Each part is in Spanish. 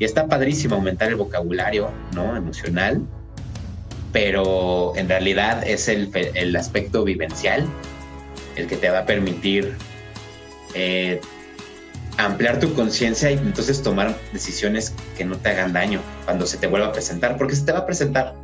Y está padrísimo aumentar el vocabulario, ¿no? Emocional, pero en realidad es el, el aspecto vivencial el que te va a permitir eh, ampliar tu conciencia y entonces tomar decisiones que no te hagan daño cuando se te vuelva a presentar, porque se te va a presentar.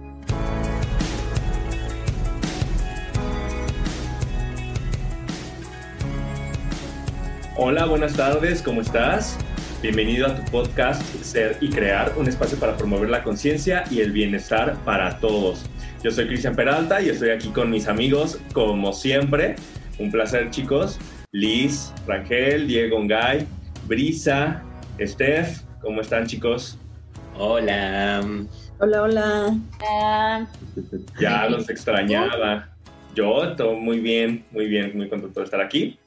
Hola, buenas tardes, ¿cómo estás? Bienvenido a tu podcast Ser y Crear, un espacio para promover la conciencia y el bienestar para todos. Yo soy Cristian Peralta y estoy aquí con mis amigos, como siempre. Un placer, chicos. Liz, Rangel, Diego Ngay, Brisa, Steph, ¿cómo están, chicos? Hola. Hola, hola. Ya los extrañaba. Yo, todo muy bien, muy bien, muy contento de estar aquí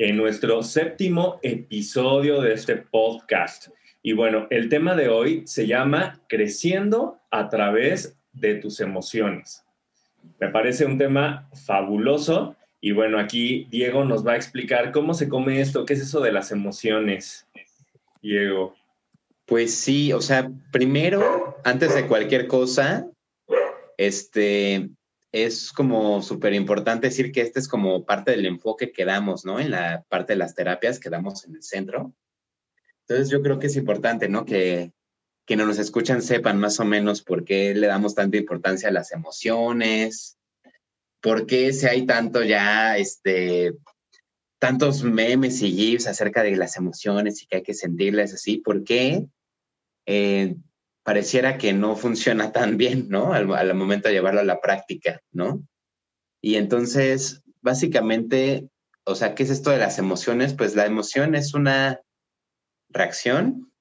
en nuestro séptimo episodio de este podcast. Y bueno, el tema de hoy se llama Creciendo a través de tus emociones. Me parece un tema fabuloso y bueno, aquí Diego nos va a explicar cómo se come esto, qué es eso de las emociones. Diego. Pues sí, o sea, primero, antes de cualquier cosa, este, es como súper importante decir que este es como parte del enfoque que damos, ¿no? En la parte de las terapias que damos en el centro. Entonces yo creo que es importante, ¿no? Que quienes nos escuchan sepan más o menos por qué le damos tanta importancia a las emociones, por qué si hay tanto ya, este, tantos memes y gifs acerca de las emociones y que hay que sentirlas así, por qué eh, pareciera que no funciona tan bien, ¿no? Al, momento de llevarlo a la práctica, ¿no? Y entonces, básicamente, o sea, ¿qué es esto de las emociones? Pues la emoción es una reacción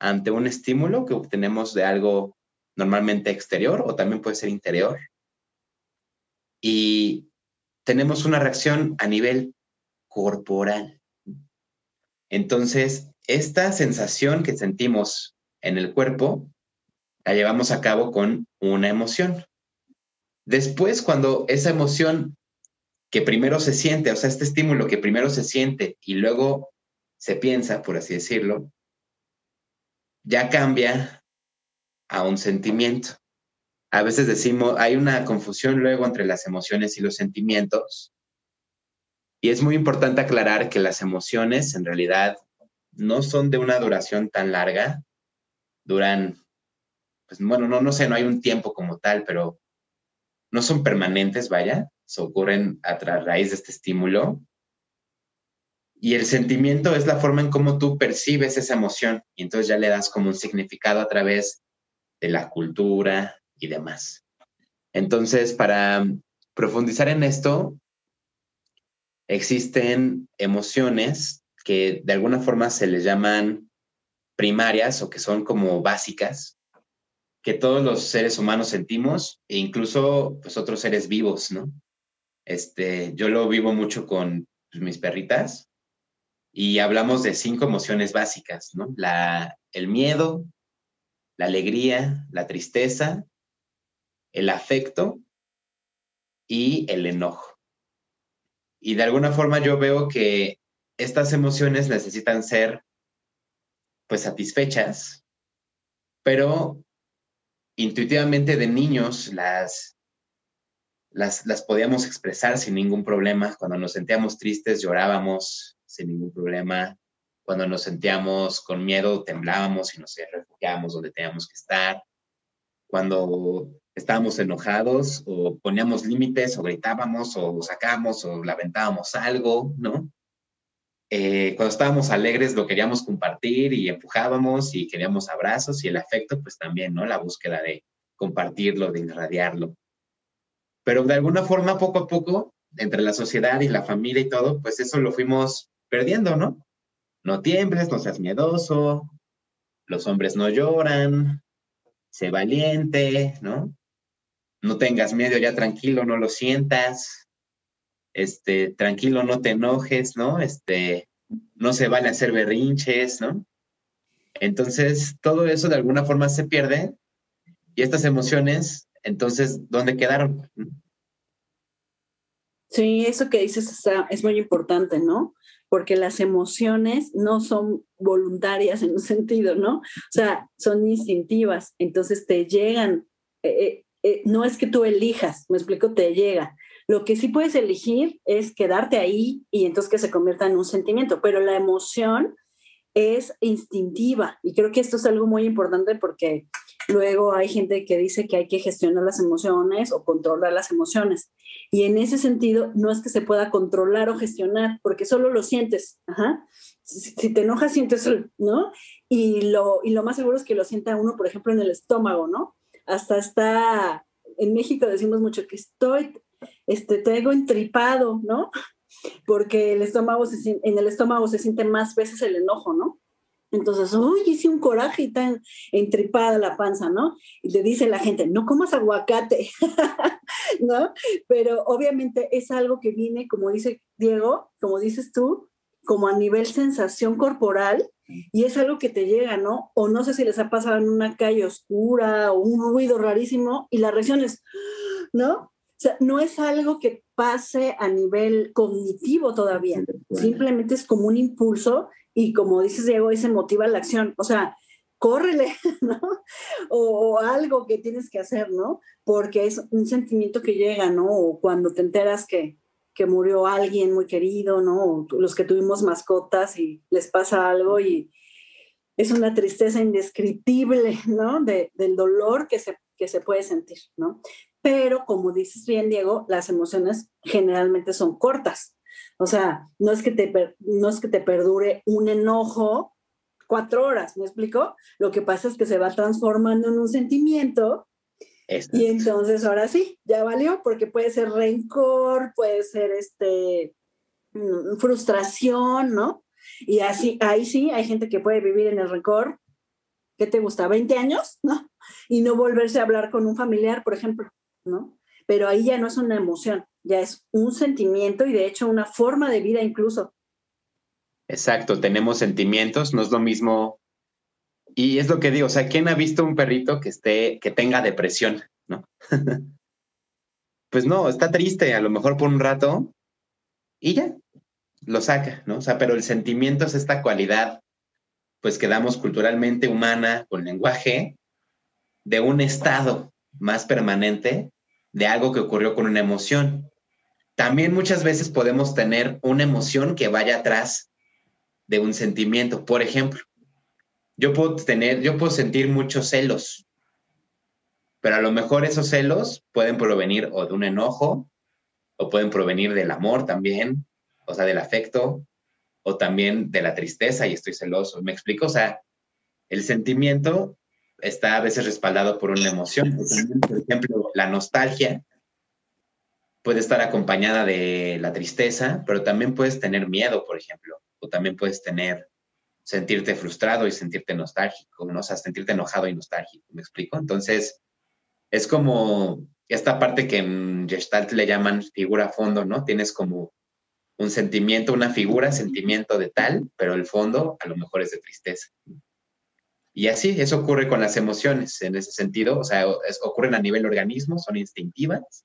ante un estímulo que obtenemos de algo normalmente exterior o también puede ser interior. Y tenemos una reacción a nivel corporal. Entonces, esta sensación que sentimos en el cuerpo, la llevamos a cabo con una emoción. Después, cuando esa emoción que primero se siente, o sea, este estímulo que primero se siente y luego se piensa, por así decirlo, ya cambia a un sentimiento. A veces decimos, hay una confusión luego entre las emociones y los sentimientos. Y es muy importante aclarar que las emociones en realidad no son de una duración tan larga, duran, pues bueno, no, no sé, no hay un tiempo como tal, pero no son permanentes, vaya, se ocurren a raíz de este estímulo. Y el sentimiento es la forma en cómo tú percibes esa emoción y entonces ya le das como un significado a través de la cultura y demás. Entonces, para profundizar en esto, existen emociones que de alguna forma se les llaman primarias o que son como básicas que todos los seres humanos sentimos e incluso pues otros seres vivos, ¿no? Este, yo lo vivo mucho con pues, mis perritas y hablamos de cinco emociones básicas, ¿no? La, el miedo, la alegría, la tristeza, el afecto y el enojo. Y de alguna forma yo veo que estas emociones necesitan ser pues satisfechas, pero intuitivamente de niños las, las, las podíamos expresar sin ningún problema. Cuando nos sentíamos tristes llorábamos sin ningún problema. Cuando nos sentíamos con miedo temblábamos y nos refugiábamos donde teníamos que estar. Cuando estábamos enojados o poníamos límites o gritábamos o sacábamos o lamentábamos algo, ¿no? Eh, cuando estábamos alegres lo queríamos compartir y empujábamos y queríamos abrazos y el afecto, pues también, ¿no? La búsqueda de compartirlo, de irradiarlo. Pero de alguna forma, poco a poco, entre la sociedad y la familia y todo, pues eso lo fuimos perdiendo, ¿no? No tiembles, no seas miedoso, los hombres no lloran, sé valiente, ¿no? No tengas miedo, ya tranquilo, no lo sientas, este, tranquilo, no te enojes, ¿no? Este, no se vale hacer berrinches, ¿no? Entonces, todo eso de alguna forma se pierde y estas emociones, entonces, ¿dónde quedaron? Sí, eso que dices es muy importante, ¿no? porque las emociones no son voluntarias en un sentido, ¿no? O sea, son instintivas, entonces te llegan, eh, eh, eh, no es que tú elijas, me explico, te llega. Lo que sí puedes elegir es quedarte ahí y entonces que se convierta en un sentimiento, pero la emoción es instintiva y creo que esto es algo muy importante porque luego hay gente que dice que hay que gestionar las emociones o controlar las emociones y en ese sentido no es que se pueda controlar o gestionar porque solo lo sientes, Si, te enojas sientes, ¿no? Y lo, y lo más seguro es que lo sienta uno, por ejemplo, en el estómago, ¿no? Hasta está, en México decimos mucho que estoy, este, tengo entripado, ¿no? porque el estómago en el estómago se siente más veces el enojo, ¿no? Entonces, uy, hice un coraje y tan entripada la panza, ¿no? Y le dice la gente, no comas aguacate, ¿no? Pero obviamente es algo que viene, como dice Diego, como dices tú, como a nivel sensación corporal y es algo que te llega, ¿no? O no sé si les ha pasado en una calle oscura o un ruido rarísimo y la reacción es, ¿no? O sea, no es algo que pase a nivel cognitivo todavía, simplemente es como un impulso y como dices Diego, se motiva la acción, o sea, córrele, ¿no? O, algo que tienes que hacer, ¿no? Porque es un sentimiento que llega, ¿no? O cuando te enteras que, que murió alguien muy querido, ¿no? O los que tuvimos mascotas y les pasa algo y es una tristeza indescriptible, ¿no? De, del dolor que se, que se puede sentir, ¿no? Pero como dices bien, Diego, las emociones generalmente son cortas. O sea, no es que te, no es que te perdure un enojo cuatro horas, ¿me explico? Lo que pasa es que se va transformando en un sentimiento y entonces ahora sí, ya valió, porque puede ser rencor, puede ser este, mm, frustración, ¿no? Y así, ahí sí, hay gente que puede vivir en el rencor, ¿qué te gusta? ¿20 años? ¿No? Y no volverse a hablar con un familiar, por ejemplo. Pero ahí ya no es una emoción, ya es un sentimiento y de hecho una forma de vida incluso. Exacto, tenemos sentimientos, no es lo mismo. Y es lo que digo, o sea, ¿quién ha visto un perrito que esté, que tenga depresión, no? pues no, está triste, a lo mejor por un rato, y ya, lo saca, ¿no? O sea, pero el sentimiento es esta cualidad, pues que damos culturalmente humana, con lenguaje, de un estado más permanente de algo que ocurrió con una emoción. También muchas veces podemos tener una emoción que vaya atrás de un sentimiento. Por ejemplo, yo puedo tener, yo puedo sentir muchos celos, pero a lo mejor esos celos pueden provenir o de un enojo, o pueden provenir del amor también, o sea, del afecto, o también de la tristeza y estoy celoso. ¿Me explico? O sea, el sentimiento está a veces respaldado por una emoción. por ejemplo, la nostalgia puede estar acompañada de la tristeza, pero también puedes tener miedo, por ejemplo, o también puedes tener sentirte frustrado y sentirte nostálgico, ¿no? o sea, sentirte enojado y nostálgico, ¿me explico? Entonces, es como esta parte que en Gestalt le llaman figura fondo, ¿no? Tienes como un sentimiento, una figura, sentimiento de tal, pero el fondo a lo mejor es de tristeza. Y así, eso ocurre con las emociones en ese sentido, o sea, ocurren a nivel organismo, son instintivas.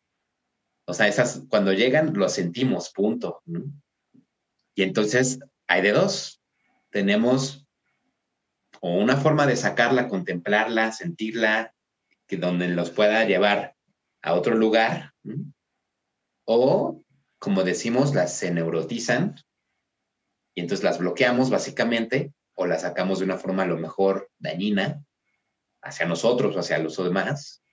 O sea, esas cuando llegan, lo sentimos, punto. Y entonces hay de dos. Tenemos o una forma de sacarla, contemplarla, sentirla, que donde los pueda llevar a otro lugar, o como decimos, las se neurotizan y entonces las bloqueamos básicamente o la sacamos de una forma a lo mejor dañina hacia nosotros o hacia los demás.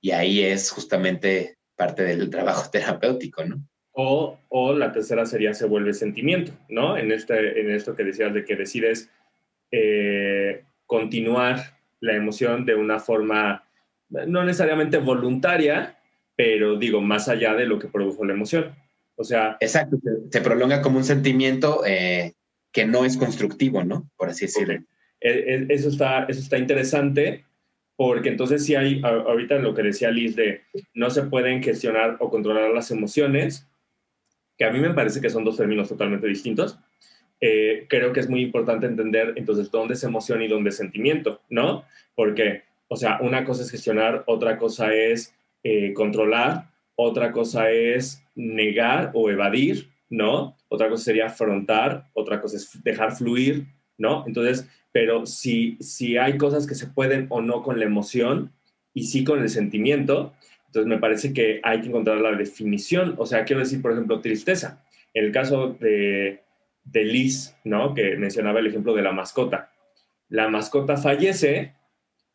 Y ahí es justamente parte del trabajo terapéutico, ¿no? O, o la tercera sería se vuelve sentimiento, ¿no? En, este, en esto que decías de que decides eh, continuar la emoción de una forma no necesariamente voluntaria, pero digo, más allá de lo que produjo la emoción. O sea... Exacto, se, prolonga como un sentimiento eh, que no es constructivo, ¿no? Por así decirlo. E, e, eso, está, eso está interesante porque entonces si hay, ahorita lo que decía Liz de no se pueden gestionar o controlar las emociones, que a mí me parece que son dos términos totalmente distintos, eh, creo que es muy importante entender entonces dónde es emoción y dónde es sentimiento, ¿no? Porque, o sea, una cosa es gestionar, otra cosa es eh, controlar, otra cosa es negar o evadir, ¿no? Otra cosa sería afrontar, otra cosa es dejar fluir, ¿no? Entonces, pero si, si hay cosas que se pueden o no con la emoción y sí con el sentimiento, entonces me parece que hay que encontrar la definición. O sea, quiero decir, por ejemplo, tristeza. En el caso de, de Liz, ¿no? Que mencionaba el ejemplo de la mascota. La mascota fallece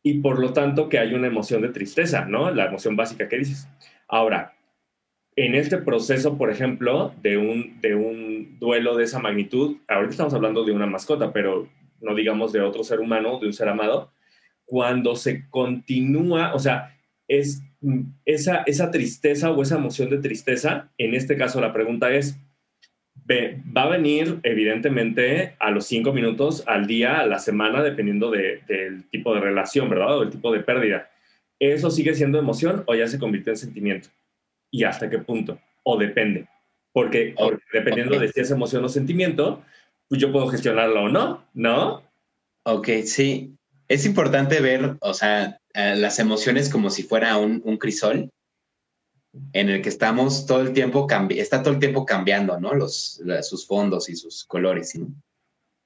y por lo tanto que hay una emoción de tristeza, ¿no? La emoción básica que dices. Ahora, en este proceso, por ejemplo, de un, de un duelo de esa magnitud, ahorita estamos hablando de una mascota, pero no digamos de otro ser humano, de un ser amado, cuando se continúa, o sea, es esa, esa tristeza o esa emoción de tristeza, en este caso la pregunta es, va a venir evidentemente a los cinco minutos al día, a la semana, dependiendo del tipo de relación, ¿verdad? O del tipo de pérdida. ¿Eso sigue siendo emoción o ya se convirtió en sentimiento? ¿Y hasta qué punto? O depende. Porque, dependiendo de si es emoción o sentimiento, pues yo puedo gestionarlo o no, ¿no? Ok, sí. Es importante ver, o sea, eh, las emociones como si fuera un, un crisol en el que estamos todo el tiempo, está todo el tiempo cambiando, ¿no? Los, sus fondos y sus colores, ¿no?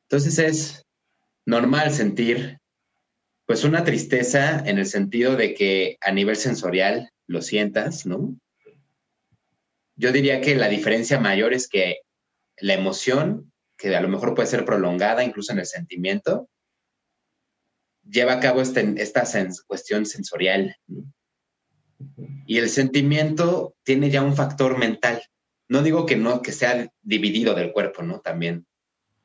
Entonces es normal sentir, pues, una tristeza en el sentido de que a nivel sensorial lo sientas, ¿no? Yo diría que la diferencia mayor es que la emoción, que a lo mejor puede ser prolongada incluso en el sentimiento, lleva a cabo este, esta cuestión sensorial, ¿no? Y el sentimiento tiene ya un factor mental. No digo que no, que sea dividido del cuerpo, ¿no? También.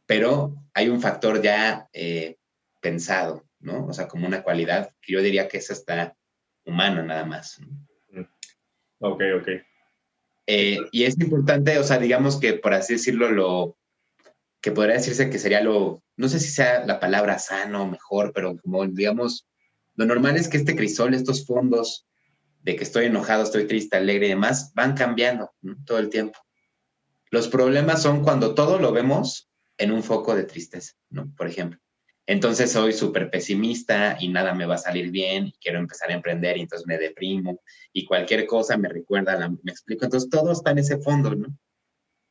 Pero hay un factor ya eh, pensado, ¿no? O sea, como una cualidad que yo diría que esa está humana nada más. Ok, ok. Eh, y es importante, o sea, digamos que por así decirlo, lo que podría decirse que sería lo, no sé si sea la palabra sano mejor, pero como digamos, lo normal es que este crisol, estos fondos, de que estoy enojado, estoy triste, alegre y demás, van cambiando todo el tiempo. Los problemas son cuando todo lo vemos en un foco de tristeza, ¿no? Por ejemplo. Entonces soy súper pesimista y nada me va a salir bien y quiero empezar a emprender y entonces me deprimo y cualquier cosa me recuerda, me explico. Entonces todo está en ese fondo, ¿no?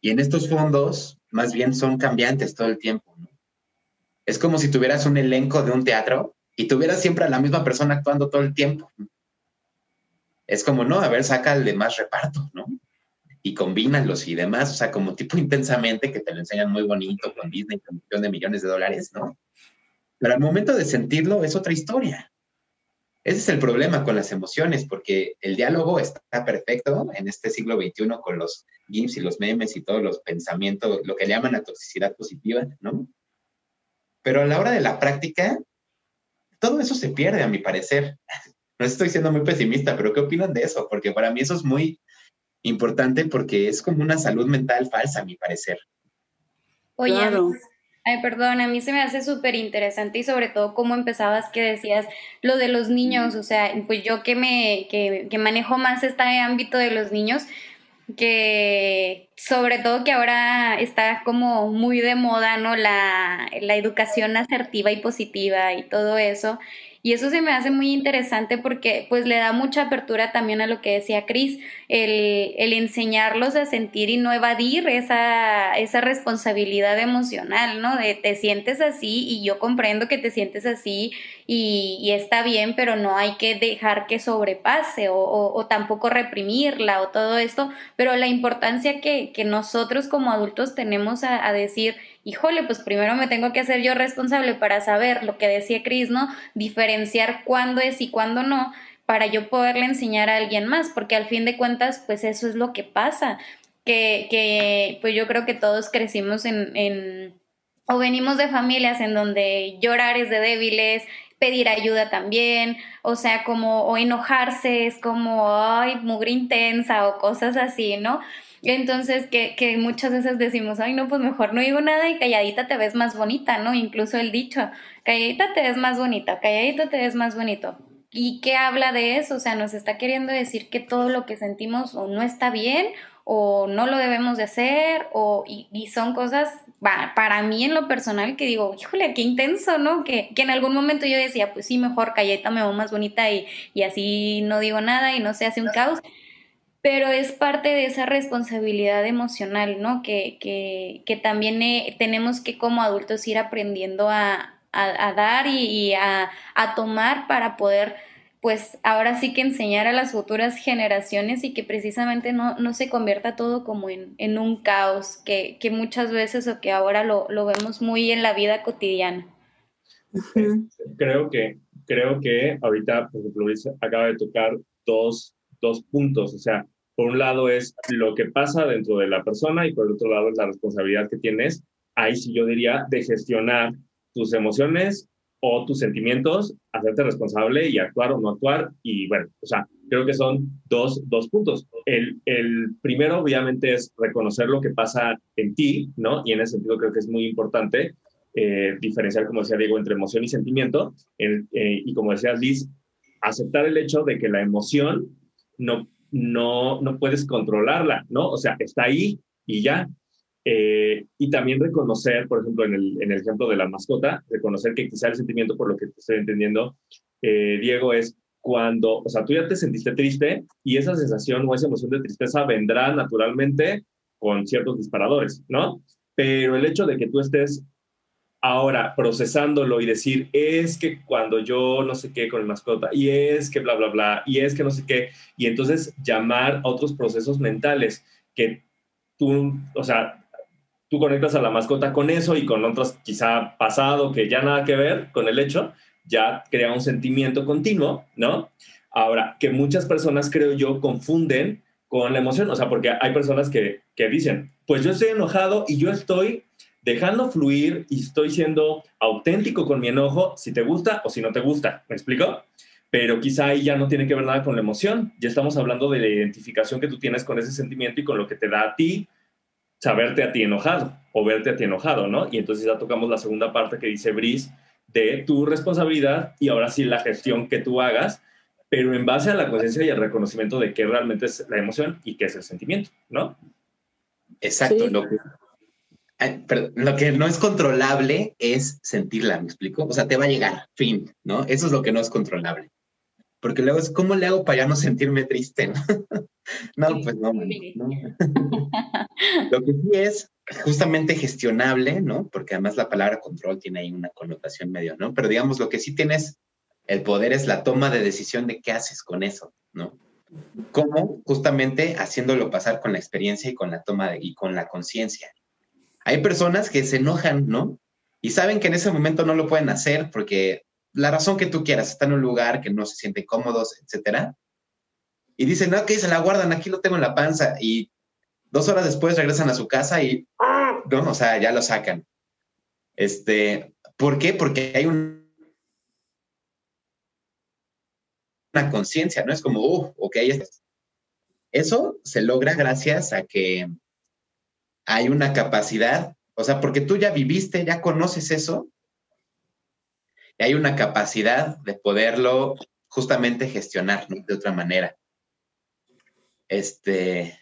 Y en estos fondos más bien son cambiantes todo el tiempo, ¿no? Es como si tuvieras un elenco de un teatro y tuvieras siempre a la misma persona actuando todo el tiempo. ¿no? es como, no, a ver, saca el de más reparto, ¿no? Y combínalos y demás, o sea, como tipo intensamente que te lo enseñan muy bonito con Disney, con millones de dólares, ¿no? Pero al momento de sentirlo es otra historia. Ese es el problema con las emociones, porque el diálogo está perfecto en este siglo XXI con los GIFs y los memes y todos los pensamientos, lo que llaman la toxicidad positiva, ¿no? Pero a la hora de la práctica, todo eso se pierde, a mi parecer no estoy siendo muy pesimista, pero ¿qué opinan de eso? Porque para mí eso es muy importante porque es como una salud mental falsa, a mi parecer. Oye, ay, perdón, a mí se me hace súper interesante y sobre todo cómo empezabas que decías lo de los niños, o sea, pues yo que me, que, que manejo más este ámbito de los niños, que sobre todo que ahora está como muy de moda, ¿no? La, la educación asertiva y positiva y todo eso. Y eso se me hace muy interesante porque pues le da mucha apertura también a lo que decía Cris, el, el, enseñarlos a sentir y no evadir esa, esa responsabilidad emocional, ¿no? De te sientes así y yo comprendo que te sientes así y, está bien, pero no hay que dejar que sobrepase o, tampoco reprimirla o todo esto, pero la importancia que, que nosotros como adultos tenemos a decir, híjole, pues primero me tengo que hacer yo responsable para saber lo que decía Cris, ¿no? Diferenciar cuándo es y cuándo no, para yo poderle enseñar a alguien más, porque al fin de cuentas, pues eso es lo que pasa, que, que pues yo creo que todos crecimos en, en, o venimos de familias en donde llorar es de débiles, pedir ayuda también, o sea, como, o enojarse es como, ay, mugre intensa o cosas así, ¿no? Entonces, que, que muchas veces decimos, ay, no, pues mejor no digo nada y calladita te ves más bonita, ¿no? Incluso el dicho, calladita te ves más bonita, calladita te ves más bonito. ¿Y qué habla de eso? O sea, nos está queriendo decir que todo lo que sentimos o no está bien o no lo debemos de hacer o, y, son cosas para mí en lo personal que digo, híjole, qué intenso, ¿no? Que, que en algún momento yo decía, pues sí, mejor calladita me veo más bonita y, y así no digo nada y no se hace un caos pero es parte de esa responsabilidad emocional, ¿no? Que, que, también eh, tenemos que como adultos ir aprendiendo a, dar y, a, a, tomar para poder, pues ahora sí que enseñar a las futuras generaciones y que precisamente no, no se convierta todo como en, en un caos, que, que, muchas veces o que ahora lo, lo, vemos muy en la vida cotidiana. Creo que, creo que ahorita, por ejemplo, Luis acaba de tocar dos, dos puntos, o sea, por un lado es lo que pasa dentro de la persona y por el otro lado es la responsabilidad que tienes, ahí sí yo diría, de gestionar tus emociones o tus sentimientos, hacerte responsable y actuar o no actuar. Y bueno, o sea, creo que son dos, dos puntos. El, el primero, obviamente, es reconocer lo que pasa en ti, ¿no? Y en ese sentido creo que es muy importante eh, diferenciar, como decía Diego, entre emoción y sentimiento. Eh, y como decía Liz, aceptar el hecho de que la emoción no no, no puedes controlarla, ¿no? O sea, está ahí y ya. Eh, y también reconocer, por ejemplo, en el, en el, ejemplo de la mascota, reconocer que quizá el sentimiento, por lo que estoy entendiendo, eh, Diego, es cuando, o sea, tú ya te sentiste triste y esa sensación o esa emoción de tristeza vendrá naturalmente con ciertos disparadores, ¿no? Pero el hecho de que tú estés Ahora, procesándolo y decir, es que cuando yo no sé qué con el mascota, y es que bla, bla, bla, y es que no sé qué, y entonces llamar a otros procesos mentales que tú, o sea, tú conectas a la mascota con eso y con otros quizá pasado que ya nada que ver con el hecho, ya crea un sentimiento continuo, ¿no? Ahora, que muchas personas, creo yo, confunden con la emoción, o sea, porque hay personas que, que dicen, pues yo estoy enojado y yo estoy dejando fluir y estoy siendo auténtico con mi enojo, si te gusta o si no te gusta. ¿Me explico? Pero quizá ahí ya no tiene que ver nada con la emoción. Ya estamos hablando de la identificación que tú tienes con ese sentimiento y con lo que te da a ti saberte a ti enojado o verte a ti enojado, ¿no? Y entonces ya tocamos la segunda parte que dice Brice de tu responsabilidad y ahora sí la gestión que tú hagas, pero en base a la conciencia y el reconocimiento de qué realmente es la emoción y qué es el sentimiento, ¿no? Exacto. Lo, lo que no es controlable es sentirla, ¿me explico? O sea, te va a llegar, fin, ¿no? Eso es lo que no es controlable. Porque luego es, ¿cómo le hago para ya no sentirme triste? no, pues no, no. lo que sí es justamente gestionable, ¿no? Porque además la palabra control tiene ahí una connotación medio, ¿no? Pero digamos, lo que sí tienes el poder es la toma de decisión de qué haces con eso, ¿no? ¿Cómo? Justamente haciéndolo pasar con la experiencia y con la toma de, y con la conciencia. Hay personas que se enojan, ¿no? Y saben que en ese momento no lo pueden hacer porque la razón que tú quieras, está en un lugar que no se sienten cómodos, etcétera. Y dicen, no, que se la guardan, aquí lo tengo en la panza. Y dos horas después regresan a su casa y, no, o sea, ya lo sacan. Este, ¿por qué? Porque hay una conciencia, ¿no? Es como, uh, ok, eso se logra gracias a que hay una capacidad, o sea, porque tú ya viviste, ya conoces eso, y hay una capacidad de poderlo justamente gestionar de otra manera. Este,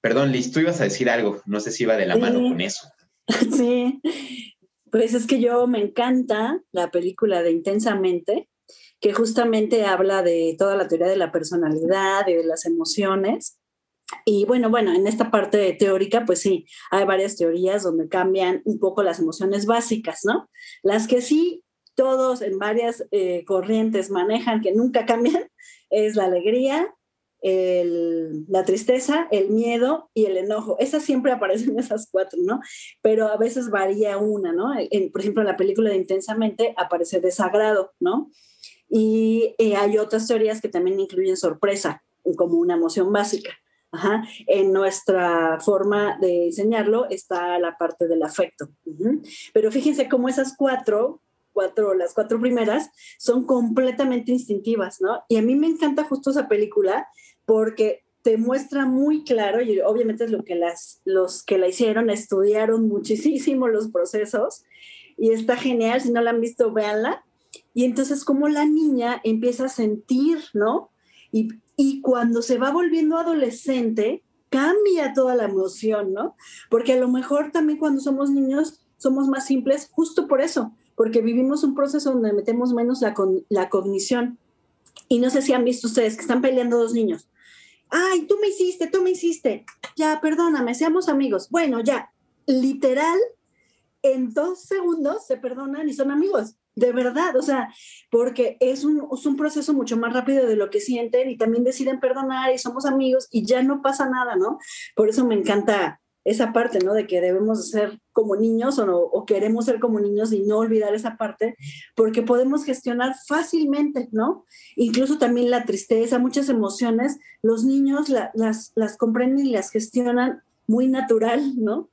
perdón, Liz, tú ibas a decir algo, no sé si iba de la mano con eso. Sí, pues es que yo me encanta la película de Intensamente, que justamente habla de toda la teoría de la personalidad y de las emociones. Y bueno, bueno, en esta parte teórica, pues sí, hay varias teorías donde cambian un poco las emociones básicas, ¿no? Las que sí todos en varias eh, corrientes manejan que nunca cambian es la alegría, la tristeza, el miedo y el enojo. Esas siempre aparecen esas cuatro, ¿no? Pero a veces varía una, ¿no? por ejemplo, en la película de Intensamente aparece desagrado, ¿no? Y eh, hay otras teorías que también incluyen sorpresa como una emoción básica. En nuestra forma de enseñarlo está la parte del afecto. Pero fíjense cómo esas cuatro, cuatro, las cuatro primeras, son completamente instintivas, ¿no? Y a mí me encanta justo esa película porque te muestra muy claro, y obviamente es lo que las, los que la hicieron estudiaron muchísimo los procesos, y está genial, si no la han visto, véanla. Y entonces como la niña empieza a sentir, ¿no? Y, y cuando se va volviendo adolescente, cambia toda la emoción, ¿no? Porque a lo mejor también cuando somos niños somos más simples justo por eso, porque vivimos un proceso donde metemos menos la, la cognición. Y no sé si han visto ustedes que están peleando dos niños. ay, tú me hiciste, tú me hiciste, ya, perdóname, seamos amigos. Bueno, ya, literal, en dos segundos se perdonan y son amigos, de verdad, o sea, porque es un, es un proceso mucho más rápido de lo que sienten y también deciden perdonar y somos amigos y ya no pasa nada, ¿no? Por eso me encanta esa parte, ¿no? De que debemos ser como niños o, queremos ser como niños y no olvidar esa parte, porque podemos gestionar fácilmente, ¿no? Incluso también la tristeza, muchas emociones, los niños las, las comprenden y las gestionan muy natural, ¿no?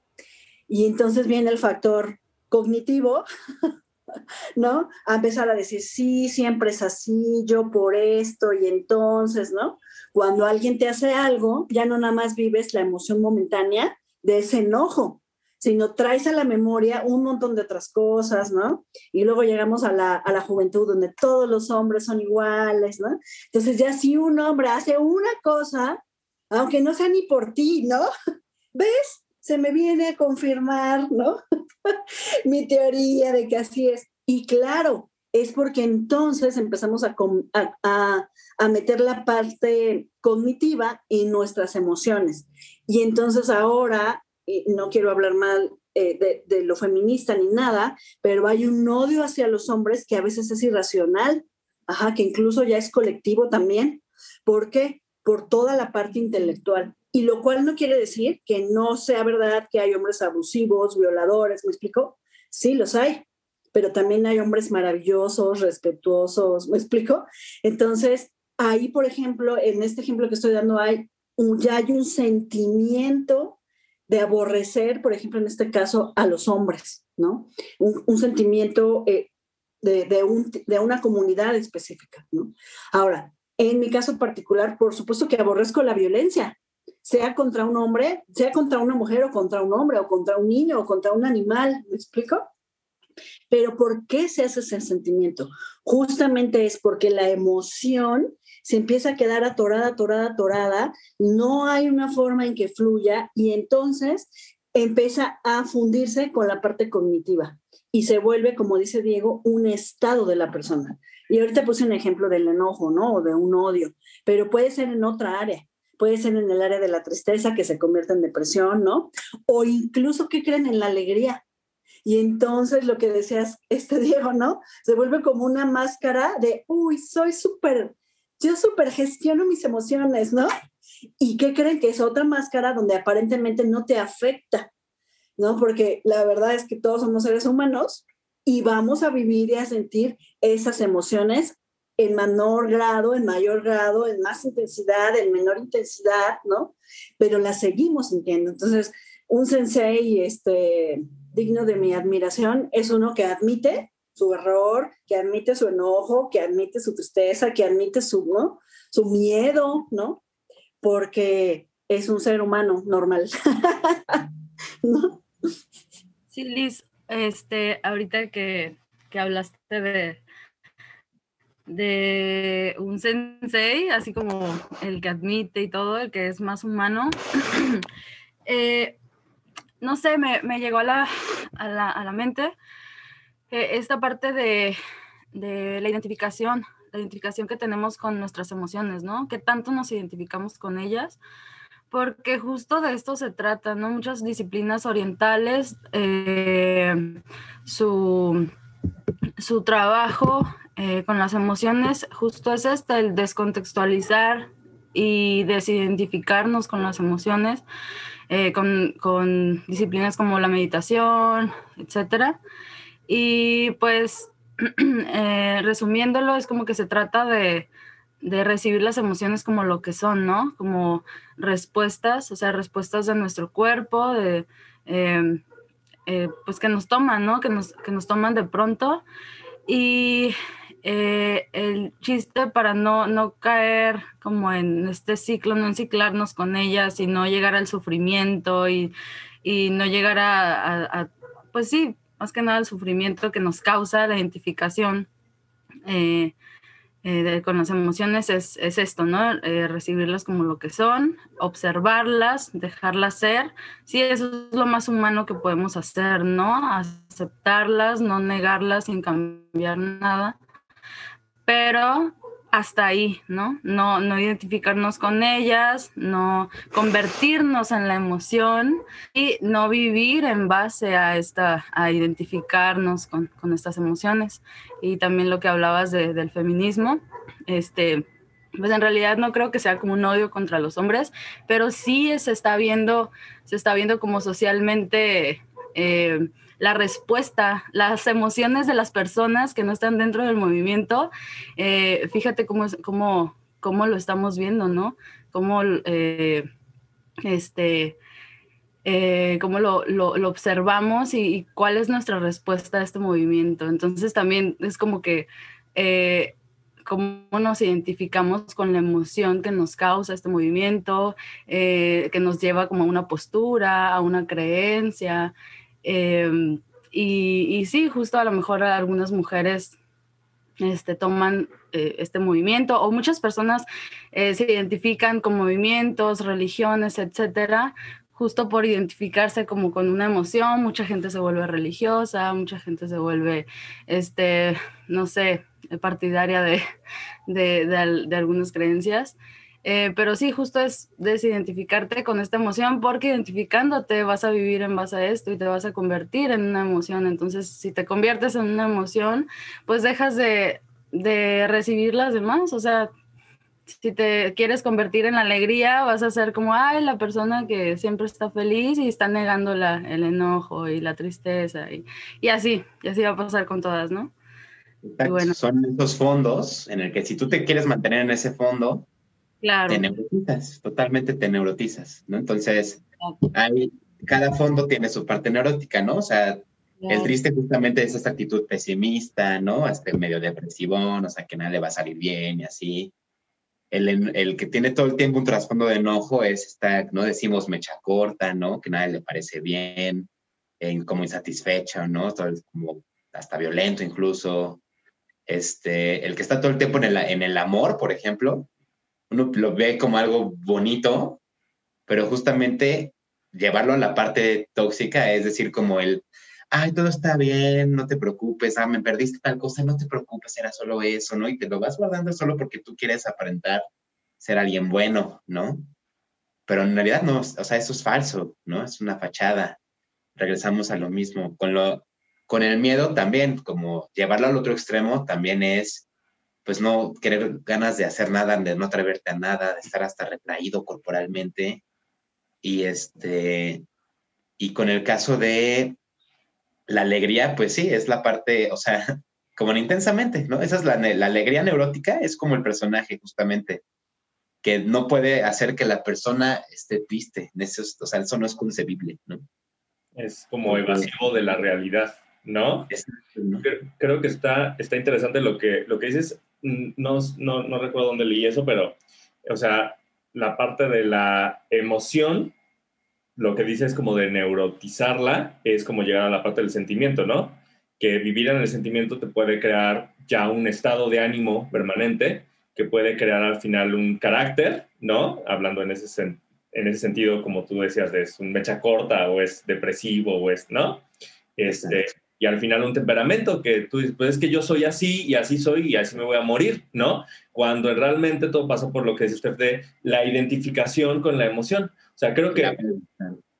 Y entonces viene el factor cognitivo, ¿no? A empezar a decir, sí, siempre es así, yo por esto y entonces, ¿no? Cuando alguien te hace algo, ya no nada más vives la emoción momentánea, de ese enojo, sino traes a la memoria un montón de otras cosas, ¿no? Y luego llegamos a la, a la juventud donde todos los hombres son iguales, ¿no? Entonces ya si un hombre hace una cosa, aunque no sea ni por ti, ¿no? ¿Ves? Se me viene a confirmar, ¿no? Mi teoría de que así es. Y claro, es porque entonces empezamos a, a, a, meter la parte cognitiva en nuestras emociones. Y entonces ahora, no quiero hablar mal eh, de, de, lo feminista ni nada, pero hay un odio hacia los hombres que a veces es irracional, ajá, que incluso ya es colectivo también. ¿Por qué? Por toda la parte intelectual. Y lo cual no quiere decir que no sea verdad que hay hombres abusivos, violadores, ¿me explico? Sí, los hay, pero también hay hombres maravillosos, respetuosos, ¿me explico? Entonces, ahí, por ejemplo, en este ejemplo que estoy dando, hay un, ya hay un sentimiento de aborrecer, por ejemplo, en este caso, a los hombres, ¿no? Un, sentimiento eh, de, de, un, de, una comunidad específica, ¿no? Ahora, en mi caso particular, por supuesto que aborrezco la violencia, sea contra un hombre, sea contra una mujer o contra un hombre o contra un niño o contra un animal, ¿me explico? Pero ¿por qué se hace ese sentimiento? Justamente es porque la emoción se empieza a quedar atorada, atorada, atorada, no hay una forma en que fluya y entonces empieza a fundirse con la parte cognitiva y se vuelve, como dice Diego, un estado de la persona. Y ahorita puse un ejemplo del enojo, ¿no? O de un odio, pero puede ser en otra área. Puede ser en el área de la tristeza que se convierte en depresión, ¿no? O incluso, ¿qué creen? En la alegría y entonces lo que decías, este Diego, ¿no? Se vuelve como una máscara de, uy, soy súper, yo súper gestiono mis emociones, ¿no? ¿Y qué creen que es otra máscara donde aparentemente no te afecta? ¿No? Porque la verdad es que todos somos seres humanos y vamos a vivir y a sentir esas emociones en menor grado, en mayor grado, en más intensidad, en menor intensidad, ¿no? Pero las seguimos sintiendo. Entonces, un sensei, este, digno de mi admiración es uno que admite su error, que admite su enojo, que admite su tristeza, que admite su, su miedo, ¿no? Porque es un ser humano normal. ¿No? Sí, Liz, este, ahorita que, que hablaste de, de un sensei, así como el que admite y todo, el que es más humano, eh, no sé, me, llegó a la, a la, a la mente esta parte de, de, la identificación, la identificación que tenemos con nuestras emociones, ¿no? Que tanto nos identificamos con ellas, porque justo de esto se trata, ¿no? Muchas disciplinas orientales, eh, su, su, trabajo eh, con las emociones justo es este, el descontextualizar y desidentificarnos con las emociones eh, con, disciplinas como la meditación, etc. Y pues, eh, resumiéndolo, es como que se trata de, recibir las emociones como lo que son, ¿no? Como respuestas, o sea, respuestas de nuestro cuerpo, de, em, eh, pues que nos toman, ¿no? Que nos, que nos toman de pronto. Y eh, el chiste para no, no caer como en este ciclo, no enciclarnos con ellas y no llegar al sufrimiento y, y no llegar a, pues sí, más que nada al sufrimiento que nos causa la identificación eh, eh, con las emociones es, es esto, ¿no? recibirlas como lo que son, observarlas, dejarlas ser. Sí, eso es lo más humano que podemos hacer, ¿no? Aceptarlas, no negarlas sin cambiar nada pero hasta ahí, ¿no? ¿no? No identificarnos con ellas, no convertirnos en la emoción y no vivir en base a esta, a identificarnos con, con estas emociones. Y también lo que hablabas del feminismo, este, pues en realidad no creo que sea como un odio contra los hombres, pero sí se está viendo, se está viendo como socialmente eh, la respuesta, las emociones de las personas que no están dentro del movimiento, eh, fíjate cómo, cómo, cómo, lo estamos viendo, ¿no? Cómo, eh, este, eh, cómo lo, lo, observamos y, cuál es nuestra respuesta a este movimiento. Entonces también es como que cómo nos identificamos con la emoción que nos causa este movimiento, que nos lleva como a una postura, a una creencia. Em, y, sí, justo a lo mejor algunas mujeres este, toman eh, este movimiento o muchas personas eh, se identifican con movimientos, religiones, etcétera, justo por identificarse como con una emoción. Mucha gente se vuelve religiosa, mucha gente se vuelve, este, no sé, partidaria de, de, de algunas creencias. Eh, pero sí, justo es desidentificarte con esta emoción porque identificándote vas a vivir en base a esto y te vas a convertir en una emoción. Entonces, si te conviertes en una emoción, pues dejas de, de recibir las demás. O sea, si te quieres convertir en alegría, vas a ser como, ay, la persona que siempre está feliz y está negando la, el enojo y la tristeza. Y, y así, y así va a pasar con todas, ¿no? Bueno. Son esos fondos en el que si tú te quieres mantener en ese fondo, Claro. Te neurotizas, totalmente te neurotizas, ¿no? Entonces, hay, cada fondo tiene su parte neurótica, ¿no? O sea, el triste justamente es esta actitud pesimista, ¿no? Hasta medio depresivo, o sea, que nada le va a salir bien y así. El, el, que tiene todo el tiempo un trasfondo de enojo es esta, no decimos mecha corta, ¿no? Que nada le parece bien, como insatisfecho, ¿no? Todo como hasta violento incluso. Este, el que está todo el tiempo en el, en el amor, por ejemplo, uno lo ve como algo bonito, pero justamente llevarlo a la parte tóxica es decir, como el, ay, todo está bien, no te preocupes, ah, me perdiste tal cosa, no te preocupes, era solo eso, ¿no? Y te lo vas guardando solo porque tú quieres aparentar ser alguien bueno, ¿no? Pero en realidad no, o sea, eso es falso, ¿no? Es una fachada. Regresamos a lo mismo. Con, lo, con el miedo también, como llevarlo al otro extremo, también es pues no querer ganas de hacer nada, de no atreverte a nada, de estar hasta retraído corporalmente. Y este, y con el caso de la alegría, pues sí, es la parte, o sea, como intensamente, ¿no? Esa es la, la alegría neurótica, es como el personaje justamente, que no puede hacer que la persona esté triste, eso, o sea, eso no es concebible, ¿no? Es como evasivo de la realidad, ¿no? Creo, que está, está interesante lo que, lo que dices no, no, no recuerdo dónde leí eso, pero, o sea, la parte de la emoción, lo que dice es como de neurotizarla, es como llegar a la parte del sentimiento, ¿no? Que vivir en el sentimiento te puede crear ya un estado de ánimo permanente, que puede crear al final un carácter, ¿no? Hablando en ese, en ese sentido, como tú decías, de es un mecha corta o es depresivo o es, ¿no? Este, y al final un temperamento que tú dices, pues es que yo soy así y así soy y así me voy a morir, ¿no? Cuando realmente todo pasa por lo que dice usted de la identificación con la emoción. O sea, creo que,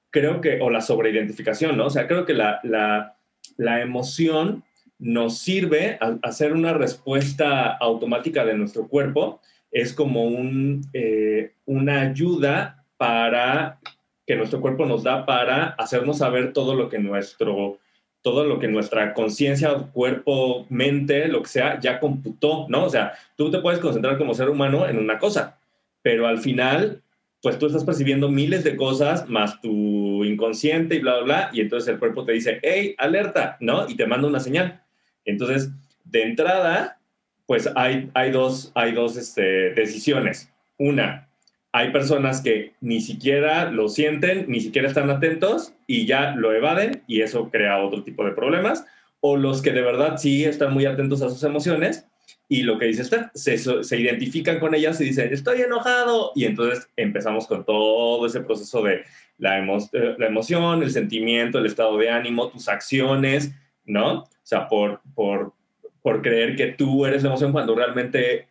creo que, o la sobreidentificación, ¿no? O sea, creo que la, la, la emoción nos sirve a hacer una respuesta automática de nuestro cuerpo, es como un, eh, una ayuda para que nuestro cuerpo nos da para hacernos saber todo lo que nuestro todo lo que nuestra conciencia, cuerpo, mente, lo que sea, ya computó, ¿no? O sea, tú te puedes concentrar como ser humano en una cosa, pero al final, pues tú estás percibiendo miles de cosas más tu inconsciente y bla, bla, bla, y entonces el cuerpo te dice, hey, alerta, ¿no? Y te manda una señal. Entonces, de entrada, pues hay, hay dos, hay dos este, decisiones. Una, hay personas que ni siquiera lo sienten, ni siquiera están atentos y ya lo evaden y eso crea otro tipo de problemas. O los que de verdad sí están muy atentos a sus emociones y lo que dice usted, se, se identifican con ellas y dicen, estoy enojado. Y entonces empezamos con todo ese proceso de la, eh, la emoción, el sentimiento, el estado de ánimo, tus acciones, ¿no? O sea, por, por, por creer que tú eres la emoción cuando realmente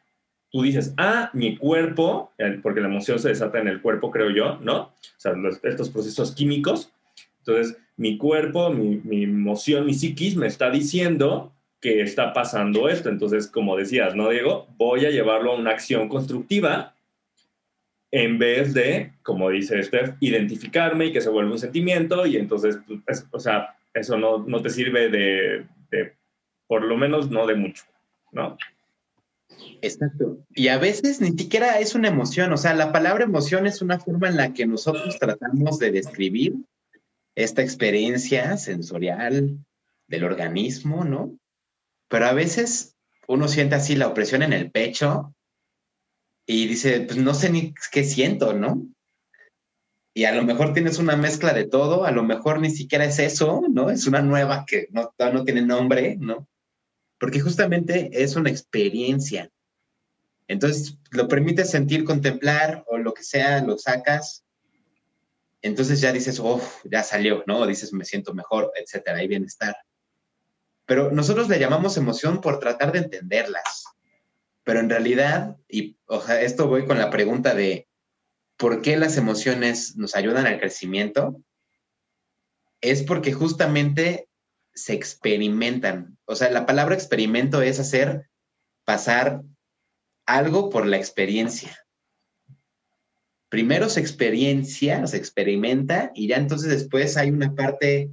tú dices, ah, mi cuerpo, porque la emoción se desata en el cuerpo, creo yo, ¿no? O sea, estos procesos químicos. Entonces, mi cuerpo, mi, mi, emoción, mi psiquis me está diciendo que está pasando esto. Entonces, como decías, ¿no, Diego? Voy a llevarlo a una acción constructiva en vez de, como dice Steph, identificarme y que se vuelva un sentimiento y entonces, pues, o sea, eso no, no te sirve de, de, por lo menos no de mucho, ¿no? Exacto. Y a veces ni siquiera es una emoción, o sea, la palabra emoción es una forma en la que nosotros tratamos de describir esta experiencia sensorial del organismo, ¿no? Pero a veces uno siente así la opresión en el pecho y dice, pues no sé ni qué siento, ¿no? Y a lo mejor tienes una mezcla de todo, a lo mejor ni siquiera es eso, ¿no? Es una nueva que no, tiene nombre, ¿no? Porque justamente es una experiencia. Entonces, lo permites sentir, contemplar o lo que sea, lo sacas. Entonces ya dices, oh, ya salió, ¿no? dices, me siento mejor, etcétera, hay bienestar. Pero nosotros le llamamos emoción por tratar de entenderlas. Pero en realidad, y o esto voy con la pregunta de por qué las emociones nos ayudan al crecimiento, es porque justamente se experimentan. O sea, la palabra experimento es hacer pasar algo por la experiencia. Primero se experiencia, se experimenta y ya entonces después hay una parte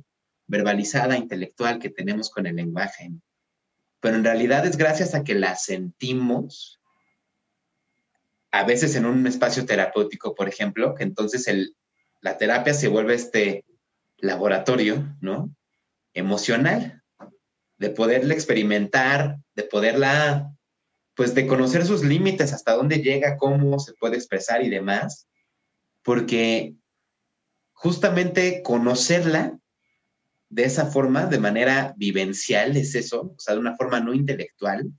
verbalizada, intelectual que tenemos con el lenguaje. Pero en realidad es gracias a que la sentimos, a veces en un espacio terapéutico, por ejemplo, que entonces el, la terapia se vuelve este laboratorio, ¿no? Emocional, de poderla experimentar, de poderla, pues de conocer sus límites, hasta dónde llega, cómo se puede expresar y demás, porque justamente conocerla de esa forma, de manera vivencial, es eso, o sea, de una forma no intelectual,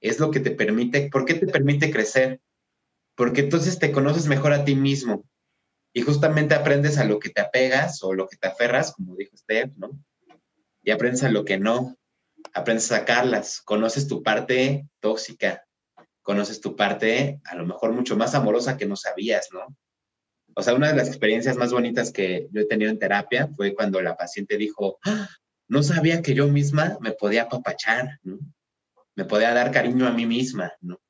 es lo que te permite, ¿por qué te permite crecer? Porque entonces te conoces mejor a ti mismo y justamente aprendes a lo que te apegas o lo que te aferras, como dijo Steph, ¿no? Y aprendes a lo que no, aprendes a sacarlas, conoces tu parte tóxica, conoces tu parte a lo mejor mucho más amorosa que no sabías, ¿no? O sea, una de las experiencias más bonitas que yo he tenido en terapia fue cuando la paciente dijo, ¡Ah! no sabía que yo misma me podía apapachar, ¿no? Me podía dar cariño a mí misma, ¿no?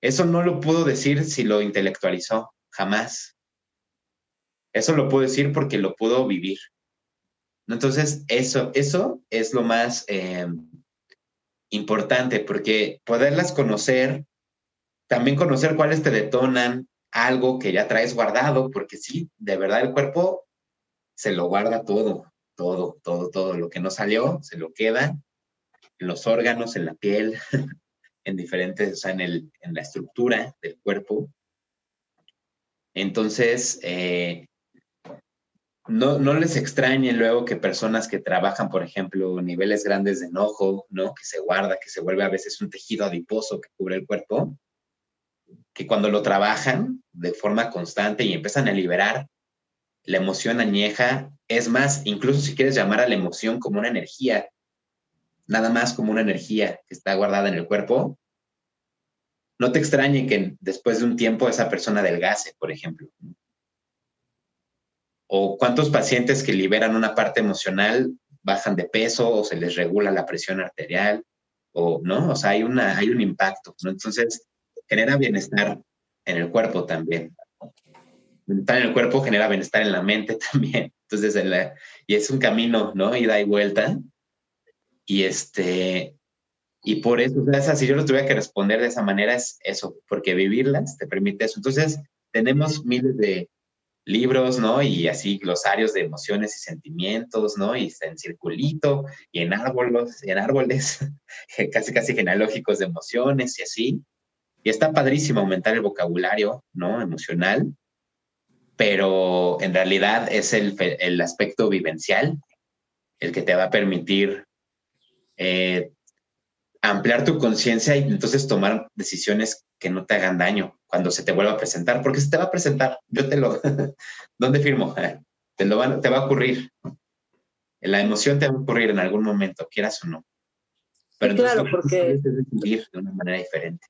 Eso no lo puedo decir si lo intelectualizó, jamás. Eso lo puedo decir porque lo puedo vivir. Entonces, eso, eso es lo más eh, importante, porque poderlas conocer, también conocer cuáles te detonan, algo que ya traes guardado, porque sí, de verdad el cuerpo se lo guarda todo, todo, todo, todo. Lo que no salió se lo queda en los órganos, en la piel, en diferentes, o sea, en, el, en la estructura del cuerpo. Entonces, eh, no, no les extrañe luego que personas que trabajan, por ejemplo, niveles grandes de enojo, ¿no? Que se guarda, que se vuelve a veces un tejido adiposo que cubre el cuerpo, que cuando lo trabajan de forma constante y empiezan a liberar la emoción añeja, es más, incluso si quieres llamar a la emoción como una energía, nada más como una energía que está guardada en el cuerpo, no te extrañe que después de un tiempo esa persona adelgace, por ejemplo. O cuántos pacientes que liberan una parte emocional bajan de peso o se les regula la presión arterial, o no, o sea, hay, una, hay un impacto, ¿no? Entonces, genera bienestar en el cuerpo también. Bienestar en el cuerpo genera bienestar en la mente también. Entonces, y es un camino, ¿no? Ida y vuelta. Y este, y por eso, o sea, si yo lo tuviera que responder de esa manera, es eso, porque vivirlas te permite eso. Entonces, tenemos miles de libros, ¿no? Y así glosarios de emociones y sentimientos, ¿no? Y en circulito, y en árboles, en árboles, casi casi genealógicos de emociones y así. Y está padrísimo aumentar el vocabulario, ¿no? Emocional, pero en realidad es el, el aspecto vivencial el que te va a permitir eh, ampliar tu conciencia y entonces tomar decisiones que no te hagan daño cuando se te vuelva a presentar, porque se te va a presentar, yo te lo, ¿dónde firmo? Te, lo va, te va a ocurrir. La emoción te va a ocurrir en algún momento, quieras o no. Pero claro, porque... vivir de una manera diferente.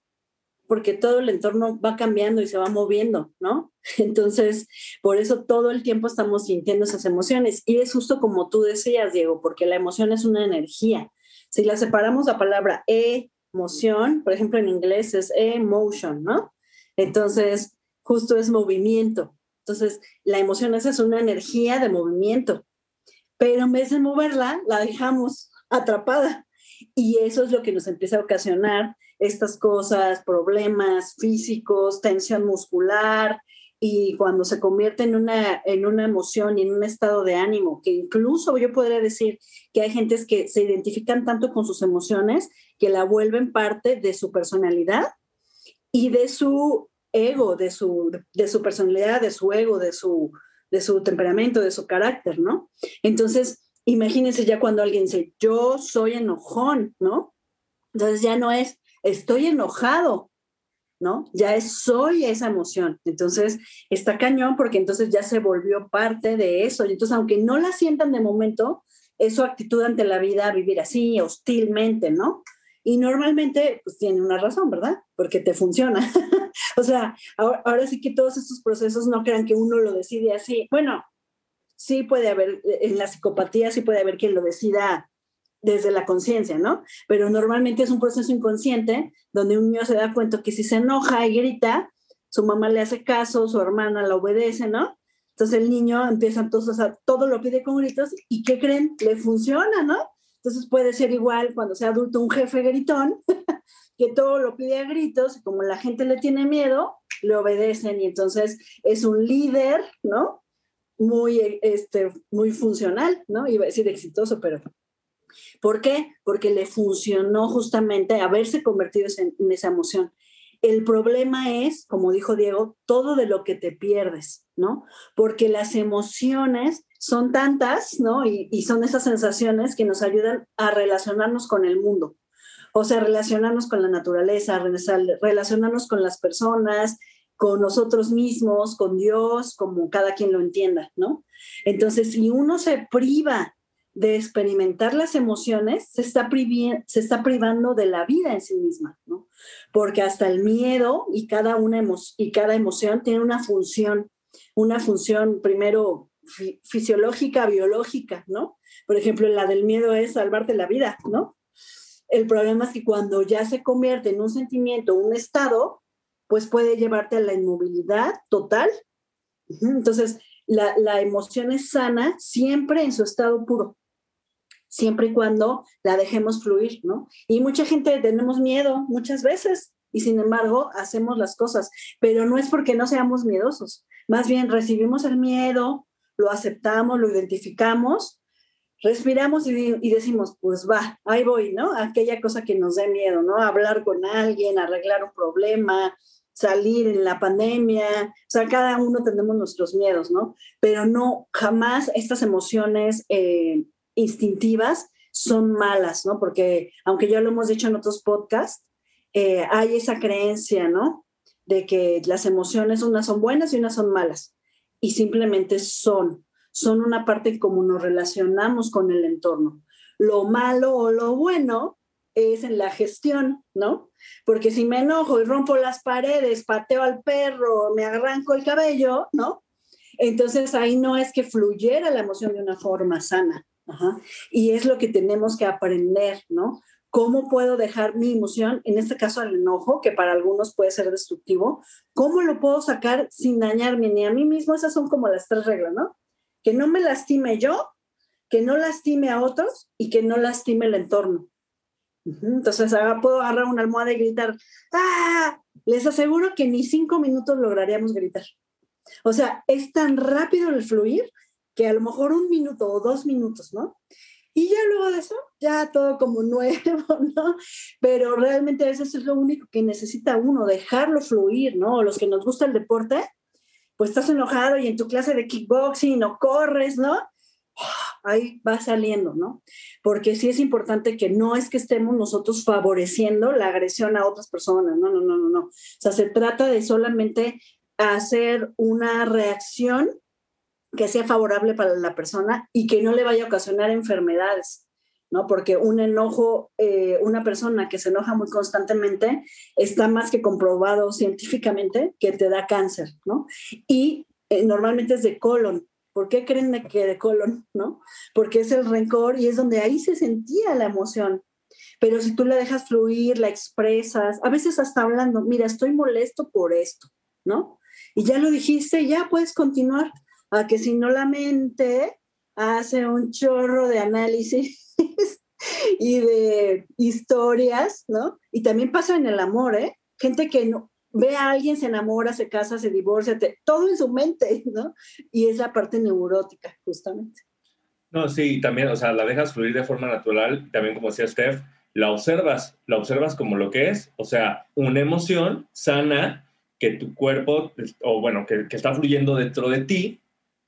Porque todo el entorno va cambiando y se va moviendo, ¿no? Entonces, por eso todo el tiempo estamos sintiendo esas emociones. Y es justo como tú decías, Diego, porque la emoción es una energía. Si la separamos la palabra emoción, por ejemplo, en inglés es emotion, ¿no? Entonces, justo es movimiento. Entonces, la emoción esa es una energía de movimiento, pero en vez de moverla, la dejamos atrapada. Y eso es lo que nos empieza a ocasionar estas cosas, problemas físicos, tensión muscular, y cuando se convierte en una, en una emoción y en un estado de ánimo, que incluso yo podría decir que hay gentes que se identifican tanto con sus emociones que la vuelven parte de su personalidad y de su ego, de su, de su personalidad, de su ego, de su, de su temperamento, de su carácter, ¿no? Entonces, imagínense ya cuando alguien dice, yo soy enojón, ¿no? Entonces ya no es, estoy enojado, ¿no? Ya es, soy esa emoción. Entonces, está cañón porque entonces ya se volvió parte de eso. Y entonces, aunque no la sientan de momento, es su actitud ante la vida, vivir así, hostilmente, ¿no? Y normalmente, pues tiene una razón, ¿verdad? Porque te funciona. o sea, ahora, sí que todos estos procesos no crean que uno lo decide así. Bueno, sí puede haber, en la psicopatía sí puede haber quien lo decida desde la conciencia, ¿no? Pero normalmente es un proceso inconsciente donde un niño se da cuenta que si se enoja y grita, su mamá le hace caso, su hermana la obedece, ¿no? Entonces el niño empieza entonces a todo lo pide con gritos y ¿qué creen? Le funciona, ¿no? Entonces puede ser igual cuando sea adulto un jefe gritón, que todo lo pide a gritos, como la gente le tiene miedo, le obedecen y entonces es un líder, ¿no? Muy, este, muy funcional, ¿no? Iba a decir exitoso, pero ¿por qué? Porque le funcionó justamente haberse convertido en esa emoción. El problema es, como dijo Diego, todo de lo que te pierdes, ¿no? Porque las emociones son tantas, ¿no? Y, son esas sensaciones que nos ayudan a relacionarnos con el mundo. O sea, relacionarnos con la naturaleza, relacionarnos con las personas, con nosotros mismos, con Dios, como cada quien lo entienda, ¿no? Entonces, si uno se priva de experimentar las emociones, se está, se está privando de la vida en sí misma, ¿no? Porque hasta el miedo y cada, una y cada emoción tiene una función, una función primero fisiológica, biológica, ¿no? Por ejemplo, la del miedo es salvarte la vida, ¿no? El problema es que cuando ya se convierte en un sentimiento, un estado, pues puede llevarte a la inmovilidad total. Entonces, la, la emoción es sana siempre en su estado puro, siempre y cuando la dejemos fluir, ¿no? Y mucha gente tenemos miedo muchas veces y sin embargo hacemos las cosas, pero no es porque no seamos miedosos, más bien recibimos el miedo, lo aceptamos, lo identificamos, respiramos y, decimos, pues va, ahí voy, ¿no? Aquella cosa que nos dé miedo, ¿no? Hablar con alguien, arreglar un problema, salir en la pandemia, o sea, cada uno tenemos nuestros miedos, ¿no? Pero no, jamás estas emociones eh, instintivas son malas, ¿no? Porque aunque ya lo hemos dicho en otros podcasts, eh, hay esa creencia, ¿no? De que las emociones unas son buenas y unas son malas y simplemente son, son una parte como nos relacionamos con el entorno. Lo malo o lo bueno es en la gestión, ¿no? Porque si me enojo y rompo las paredes, pateo al perro, me arranco el cabello, ¿no? Entonces ahí no es que fluyera la emoción de una forma sana. Y es lo que tenemos que aprender, ¿no? ¿Cómo puedo dejar mi emoción, en este caso el enojo, que para algunos puede ser destructivo, cómo lo puedo sacar sin dañarme ni a mí mismo? Esas son como las tres reglas, ¿no? Que no me lastime yo, que no lastime a otros y que no lastime el entorno. Entonces ahora puedo agarrar una almohada y gritar, ¡ah! Les aseguro que ni cinco minutos lograríamos gritar. O sea, es tan rápido el fluir que a lo mejor un minuto o dos minutos, ¿no? Y ya luego de eso, ya todo como nuevo, ¿no? Pero realmente a veces es lo único que necesita uno, dejarlo fluir, ¿no? Los que nos gusta el deporte, pues estás enojado y en tu clase de kickboxing no corres, ¿no? Ahí va saliendo, ¿no? Porque sí es importante que no es que estemos nosotros favoreciendo la agresión a otras personas, no, no, no, no, no. O sea, se trata de solamente hacer una reacción que sea favorable para la persona y que no le vaya a ocasionar enfermedades. ¿no? Porque un enojo, eh, una persona que se enoja muy constantemente, está más que comprobado científicamente que te da cáncer, ¿no? Y eh, normalmente es de colon. ¿Por qué creen que de colon, no? Porque es el rencor y es donde ahí se sentía la emoción. Pero si tú la dejas fluir, la expresas, a veces hasta hablando, mira, estoy molesto por esto, ¿no? Y ya lo dijiste, ya puedes continuar. A que si no la mente hace un chorro de análisis y de historias, ¿no? Y también pasa en el amor, ¿eh? Gente que ve a alguien, se enamora, se casa, se divorcia, todo en su mente, ¿no? Y es la parte neurótica, justamente. No, sí, también, o sea, la dejas fluir de forma natural, también como decía Steph, la observas, la observas como lo que es, o sea, una emoción sana que tu cuerpo, o bueno, que está fluyendo dentro de ti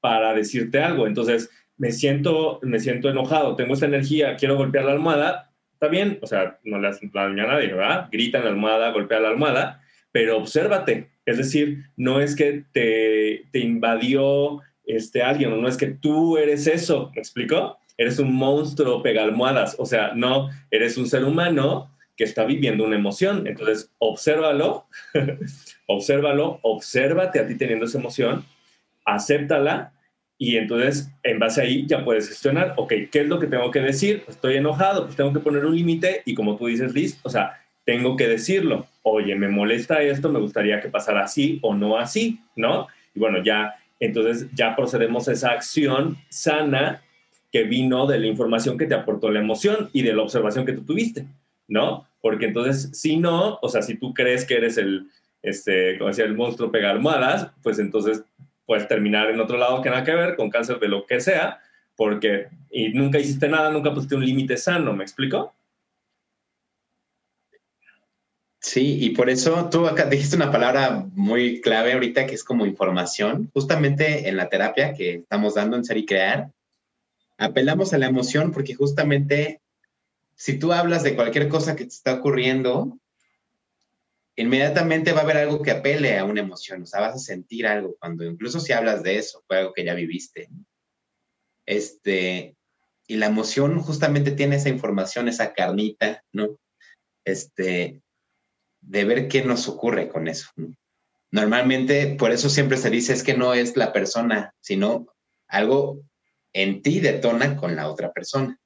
para decirte algo. Entonces, me siento, me siento enojado, tengo esta energía, quiero golpear la almohada, está bien, o sea, no le hacen daño a nadie, ¿verdad? Grita en la almohada, golpea la almohada, pero obsérvate, es decir, no es que te, te invadió este alguien, no es que tú eres eso, ¿me explico? Eres un monstruo pega almohadas, o sea, no, eres un ser humano que está viviendo una emoción, entonces obsérvalo, obsérvalo, obsérvate a ti teniendo esa emoción, acéptala y entonces en base ahí ya puedes gestionar, ok, ¿qué es lo que tengo que decir? Estoy enojado, pues tengo que poner un límite y como tú dices, Liz, o sea, tengo que decirlo. Oye, me molesta esto, me gustaría que pasara así o no así, ¿no? Y bueno, ya, entonces ya procedemos a esa acción sana que vino de la información que te aportó la emoción y de la observación que tú tuviste, ¿no? Porque entonces, si no, o sea, si tú crees que eres el, este, como decía, el monstruo pega almohadas, pues entonces puedes terminar en otro lado que nada que ver, con cáncer de lo que sea, porque y nunca hiciste nada, nunca pusiste un límite sano, ¿me explico? Sí, y por eso tú acá dijiste una palabra muy clave ahorita que es como información. Justamente en la terapia que estamos dando en Ser y Crear, apelamos a la emoción porque justamente si tú hablas de cualquier cosa que te está ocurriendo, inmediatamente va a haber algo que apele a una emoción, o sea, vas a sentir algo cuando, incluso si hablas de eso, fue algo que ya viviste. Este, y la emoción justamente tiene esa información, esa carnita, ¿no? Este, de ver qué nos ocurre con eso. Normalmente, por eso siempre se dice es que no es la persona, sino algo en ti detona con la otra persona.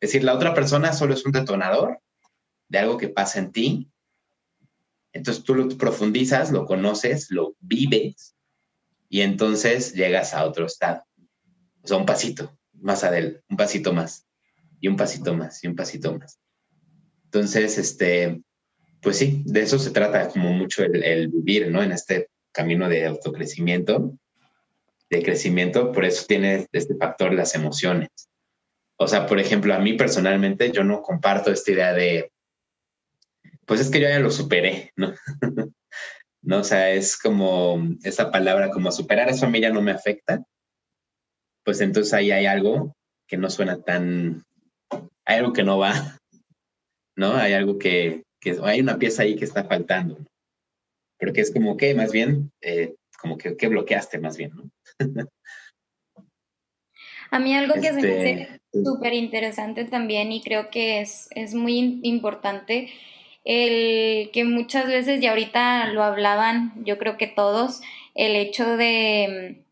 Es decir, la otra persona solo es un detonador de algo que pasa en ti. Entonces tú lo profundizas, lo conoces, lo vives y entonces llegas a otro estado. O sea, un pasito más adelante, un pasito más y un pasito más y un pasito más. Entonces, este, pues sí, de eso se trata como mucho el, vivir, ¿no? En este camino de autocrecimiento, de crecimiento, por eso tiene este factor las emociones. O sea, por ejemplo, a mí personalmente yo no comparto esta idea de, pues es que yo ya lo superé, ¿no? ¿No? O sea, es como esa palabra, como superar eso a mí ya no me afecta. Pues entonces ahí hay algo que no suena tan, hay algo que no va, ¿no? Hay algo que, que hay una pieza ahí que está faltando, pero que es como que más bien, eh, como que, que, bloqueaste más bien, ¿no? A mí algo que se me hace este, súper interesante también y creo que es, es muy importante, el que muchas veces, y ahorita lo hablaban, yo creo que todos, el hecho de,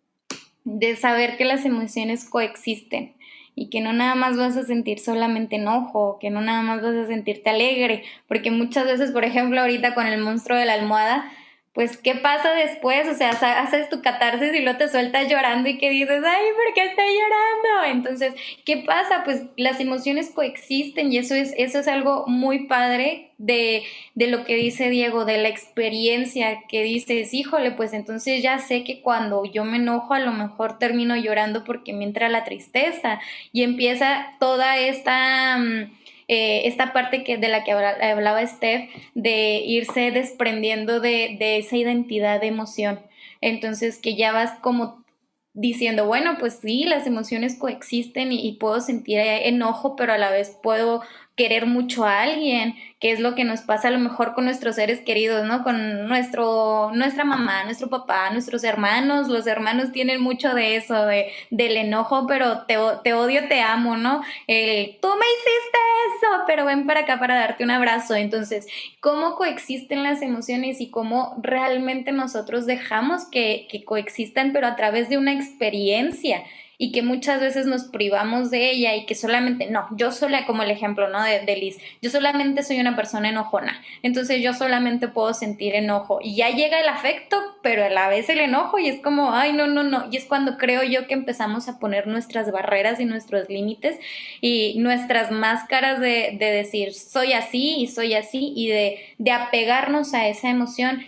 de saber que las emociones coexisten y que no nada más vas a sentir solamente enojo, que no nada más vas a sentirte alegre, porque muchas veces, por ejemplo, ahorita con el monstruo de la almohada, pues, ¿qué pasa después? O sea, haces tu catarsis y luego te sueltas llorando y que dices, ay, ¿por qué estoy llorando? Entonces, ¿qué pasa? Pues las emociones coexisten y eso es, eso es algo muy padre de, de lo que dice Diego, de la experiencia que dices, híjole, pues entonces ya sé que cuando yo me enojo a lo mejor termino llorando porque me entra la tristeza y empieza toda esta... Mm, eh, esta parte que, de la que hablaba Steph, de irse desprendiendo de, esa identidad de emoción. Entonces, que ya vas como diciendo, bueno, pues sí, las emociones coexisten y, puedo sentir enojo, pero a la vez puedo querer mucho a alguien, que es lo que nos pasa a lo mejor con nuestros seres queridos, ¿no? Con nuestro, nuestra mamá, nuestro papá, nuestros hermanos. Los hermanos tienen mucho de eso, de, del enojo, pero te, te odio, te amo, ¿no? El, tú me hiciste eso, pero ven para acá para darte un abrazo. Entonces, ¿cómo coexisten las emociones y cómo realmente nosotros dejamos que, que coexistan, pero a través de una experiencia? Y que muchas veces nos privamos de ella y que solamente, no, yo sola, como el ejemplo, ¿no? De, Liz, yo solamente soy una persona enojona, entonces yo solamente puedo sentir enojo y ya llega el afecto, pero a la vez el enojo y es como, ay, no, no, no, y es cuando creo yo que empezamos a poner nuestras barreras y nuestros límites y nuestras máscaras de, de decir, soy así y soy así y de, de apegarnos a esa emoción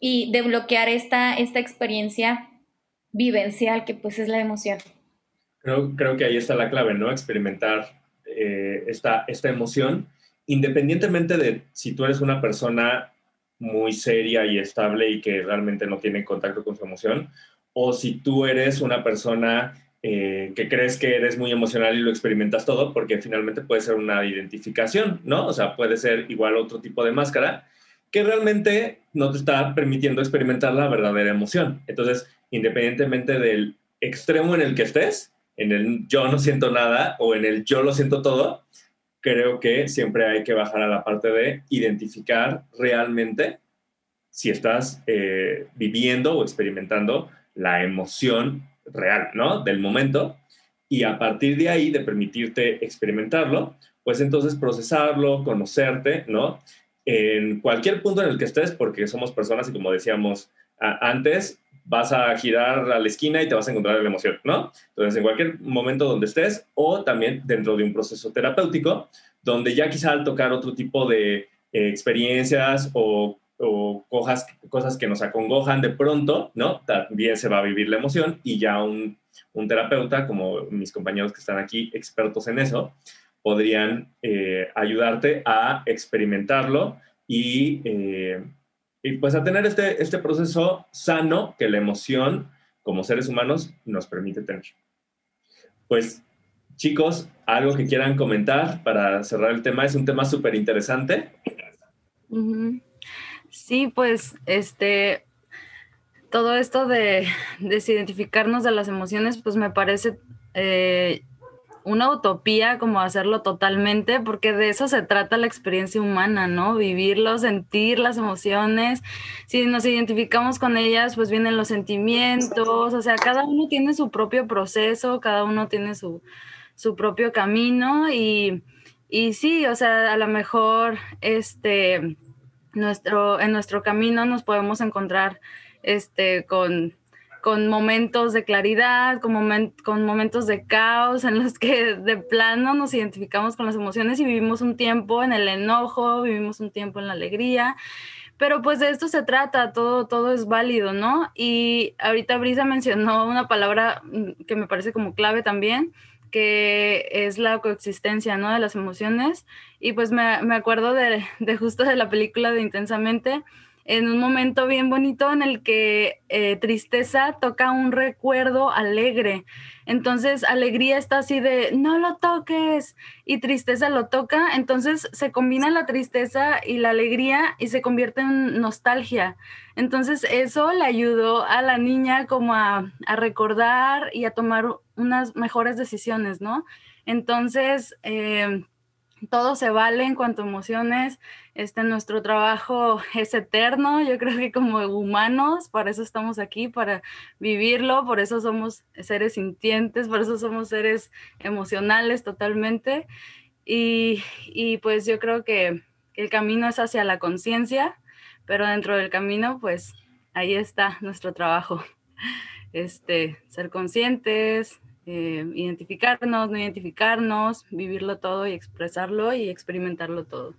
y de bloquear esta, esta experiencia vivencial que pues es la emoción. Creo, creo que ahí está la clave, ¿no? Experimentar eh, esta, esta emoción, independientemente de si tú eres una persona muy seria y estable y que realmente no tiene contacto con su emoción, o si tú eres una persona eh, que crees que eres muy emocional y lo experimentas todo, porque finalmente puede ser una identificación, ¿no? O sea, puede ser igual otro tipo de máscara que realmente no te está permitiendo experimentar la verdadera emoción. Entonces, independientemente del extremo en el que estés, en el yo no siento nada o en el yo lo siento todo, creo que siempre hay que bajar a la parte de identificar realmente si estás eh, viviendo o experimentando la emoción real, ¿no? Del momento. Y a partir de ahí, de permitirte experimentarlo, pues entonces procesarlo, conocerte, ¿no? En cualquier punto en el que estés, porque somos personas y como decíamos antes, vas a girar a la esquina y te vas a encontrar la emoción, ¿no? Entonces, en cualquier momento donde estés o también dentro de un proceso terapéutico, donde ya quizá al tocar otro tipo de eh, experiencias o, o cosas, cosas que nos acongojan de pronto, ¿no? También se va a vivir la emoción y ya un, un terapeuta, como mis compañeros que están aquí, expertos en eso, podrían eh, ayudarte a experimentarlo y eh, y pues a tener este, este proceso sano que la emoción como seres humanos nos permite tener. Pues chicos, algo que quieran comentar para cerrar el tema, es un tema súper interesante. Sí, pues este, todo esto de desidentificarnos de las emociones, pues me parece eh, una utopía como hacerlo totalmente, porque de eso se trata la experiencia humana, ¿no? Vivirlo, sentir las emociones. Si nos identificamos con ellas, pues vienen los sentimientos, o sea, cada uno tiene su propio proceso, cada uno tiene su, su propio camino y, y sí, o sea, a lo mejor este, nuestro, en nuestro camino nos podemos encontrar este, con con momentos de claridad, con, con momentos de caos en los que de plano nos identificamos con las emociones y vivimos un tiempo en el enojo, vivimos un tiempo en la alegría, pero pues de esto se trata, todo, todo es válido, ¿no? Y ahorita Brisa mencionó una palabra mm, que me parece como clave también, que es la coexistencia, ¿no? De las emociones. Y pues me, me acuerdo de, de justo de la película de Intensamente, en un momento bien bonito en el que eh, tristeza toca un recuerdo alegre. Entonces, alegría está así de, no lo toques, y tristeza lo toca. Entonces, se combina la tristeza y la alegría y se convierte en nostalgia. Entonces, eso le ayudó a la niña como a, recordar y a tomar unas mejores decisiones, ¿no? Entonces, eh, todo se vale en cuanto a emociones. Este, nuestro trabajo es eterno. Yo creo que como humanos, para eso estamos aquí, para vivirlo, por eso somos seres sintientes, por eso somos seres emocionales totalmente. Y, y pues yo creo que el camino es hacia la conciencia, pero dentro del camino, pues ahí está nuestro trabajo. Este, ser conscientes, eh, identificarnos, no identificarnos, vivirlo todo y expresarlo y experimentarlo todo.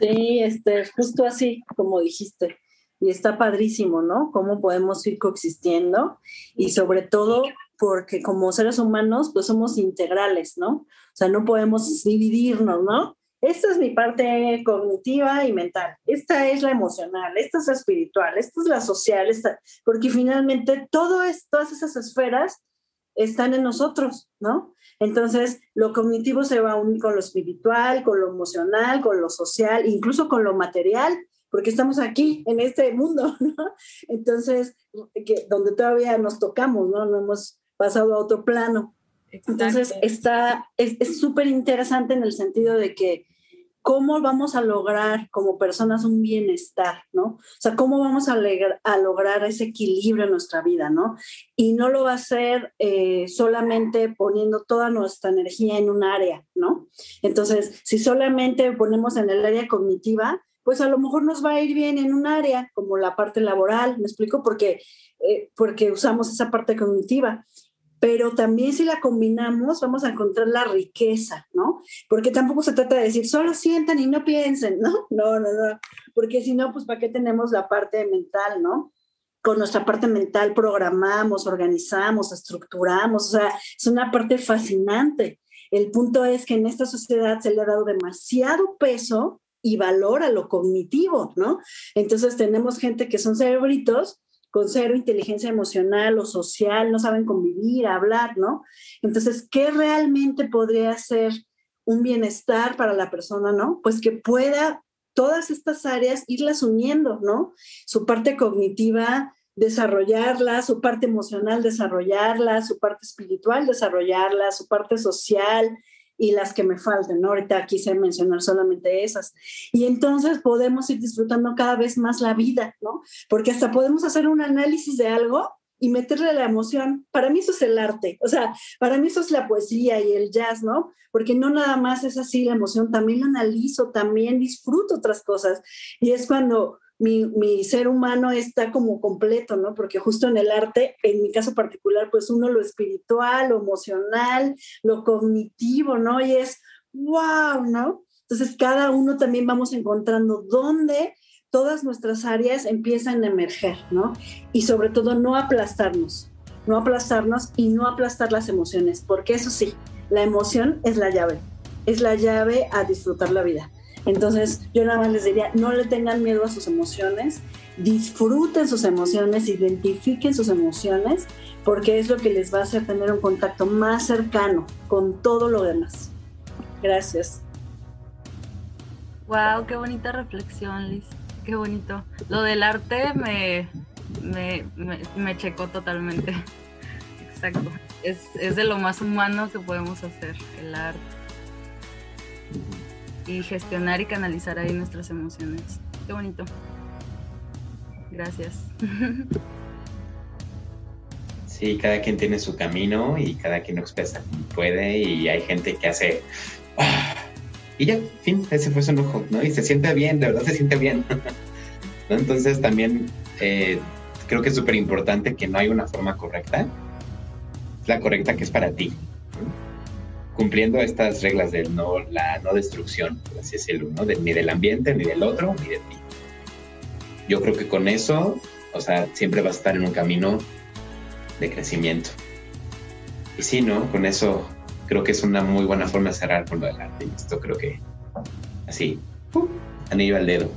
Sí, este, justo así como dijiste. Y está padrísimo, ¿no? Cómo podemos ir coexistiendo y sobre todo porque como seres humanos pues somos integrales, ¿no? O sea, no podemos dividirnos, ¿no? Esta es mi parte cognitiva y mental, esta es la emocional, esta es la espiritual, esta es la social, esta, porque finalmente todo es, todas esas esferas están en nosotros, ¿no? Entonces, lo cognitivo se va a unir con lo espiritual, con lo emocional, con lo social, incluso con lo material, porque estamos aquí en este mundo, ¿no? Entonces, que, donde todavía nos tocamos, ¿no? No hemos pasado a otro plano. Entonces, está, es súper interesante en el sentido de que cómo vamos a lograr como personas un bienestar, ¿no? O sea, cómo vamos a, a lograr ese equilibrio en nuestra vida, ¿no? Y no lo va a hacer eh, solamente poniendo toda nuestra energía en un área, ¿no? Entonces, si solamente ponemos en el área cognitiva, pues a lo mejor nos va a ir bien en un área como la parte laboral, ¿me explico? Porque, eh, porque usamos esa parte cognitiva pero también si la combinamos vamos a encontrar la riqueza, ¿no? Porque tampoco se trata de decir, solo sientan y no piensen, ¿no? No, no, no, porque si no, pues ¿para qué tenemos la parte mental, ¿no? Con nuestra parte mental programamos, organizamos, estructuramos, o sea, es una parte fascinante. El punto es que en esta sociedad se le ha dado demasiado peso y valor a lo cognitivo, ¿no? Entonces tenemos gente que son cerebritos con cero inteligencia emocional o social, no saben convivir, hablar, ¿no? Entonces, ¿qué realmente podría ser un bienestar para la persona, ¿no? Pues que pueda todas estas áreas irlas uniendo, ¿no? Su parte cognitiva, desarrollarla, su parte emocional, desarrollarla, su parte espiritual, desarrollarla, su parte social, y las que me falten, ¿no? Ahorita quise mencionar solamente esas. Y entonces podemos ir disfrutando cada vez más la vida, ¿no? Porque hasta podemos hacer un análisis de algo y meterle la emoción. Para mí eso es el arte, o sea, para mí eso es la poesía y el jazz, ¿no? Porque no nada más es así la emoción, también lo analizo, también disfruto otras cosas. Y es cuando mi, ser humano está como completo, ¿no? Porque justo en el arte, en mi caso particular, pues uno lo espiritual, lo emocional, lo cognitivo, ¿no? Y es, wow, ¿no? Entonces cada uno también vamos encontrando dónde todas nuestras áreas empiezan a emerger, ¿no? Y sobre todo no aplastarnos, no aplastarnos y no aplastar las emociones, porque eso sí, la emoción es la llave, es la llave a disfrutar la vida. Entonces, yo nada más les diría, no le tengan miedo a sus emociones, disfruten sus emociones, identifiquen sus emociones, porque es lo que les va a hacer tener un contacto más cercano con todo lo demás. Gracias. Wow, qué bonita reflexión, Liz. Qué bonito. Lo del arte me, me, me, checó totalmente. Exacto. Es, es de lo más humano que podemos hacer, el arte y gestionar y canalizar ahí nuestras emociones. Qué bonito. Gracias. Sí, cada quien tiene su camino y cada quien expresa como puede y hay gente que hace... Ah", y ya, fin, ese fue su enojo, ¿no? Y se siente bien, de verdad se siente bien. Entonces también eh, creo que es súper importante que no hay una forma correcta. La correcta que es para ti cumpliendo estas reglas de no, la no destrucción, así decirlo, ¿no? ni del ambiente, ni del otro, ni de ti. Yo creo que con eso, o sea, siempre vas a estar en un camino de crecimiento. Y sí, ¿no? Con eso creo que es una muy buena forma de cerrar con lo del arte. Esto creo que así, anillo al dedo.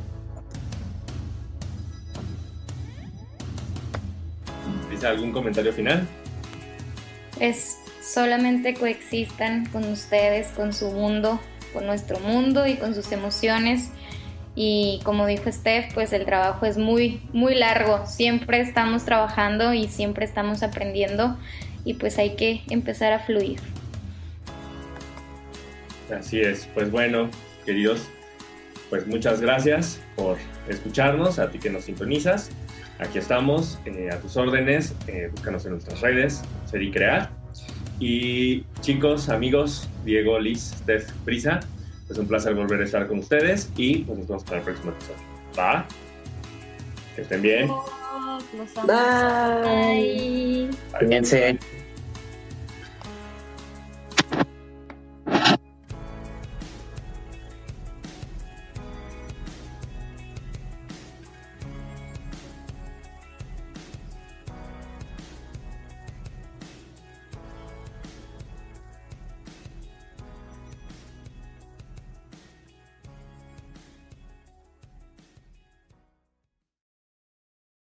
¿Dice algún comentario final? Es solamente coexistan con ustedes, con su mundo, con nuestro mundo y con sus emociones. Y como dijo Steph, pues el trabajo es muy, muy largo. Siempre estamos trabajando y siempre estamos aprendiendo y pues hay que empezar a fluir. Así es. Pues bueno, queridos, pues muchas gracias por escucharnos, a ti que nos sintonizas. Aquí estamos, eh, a tus órdenes, eh, búscanos en nuestras redes, Ser y Crear. Y chicos, amigos, Diego, Liz, Steph, Prisa, es un placer volver a estar con ustedes y pues nos vemos para el próximo episodio. ¿Va? Que estén bien. Bye. Bye.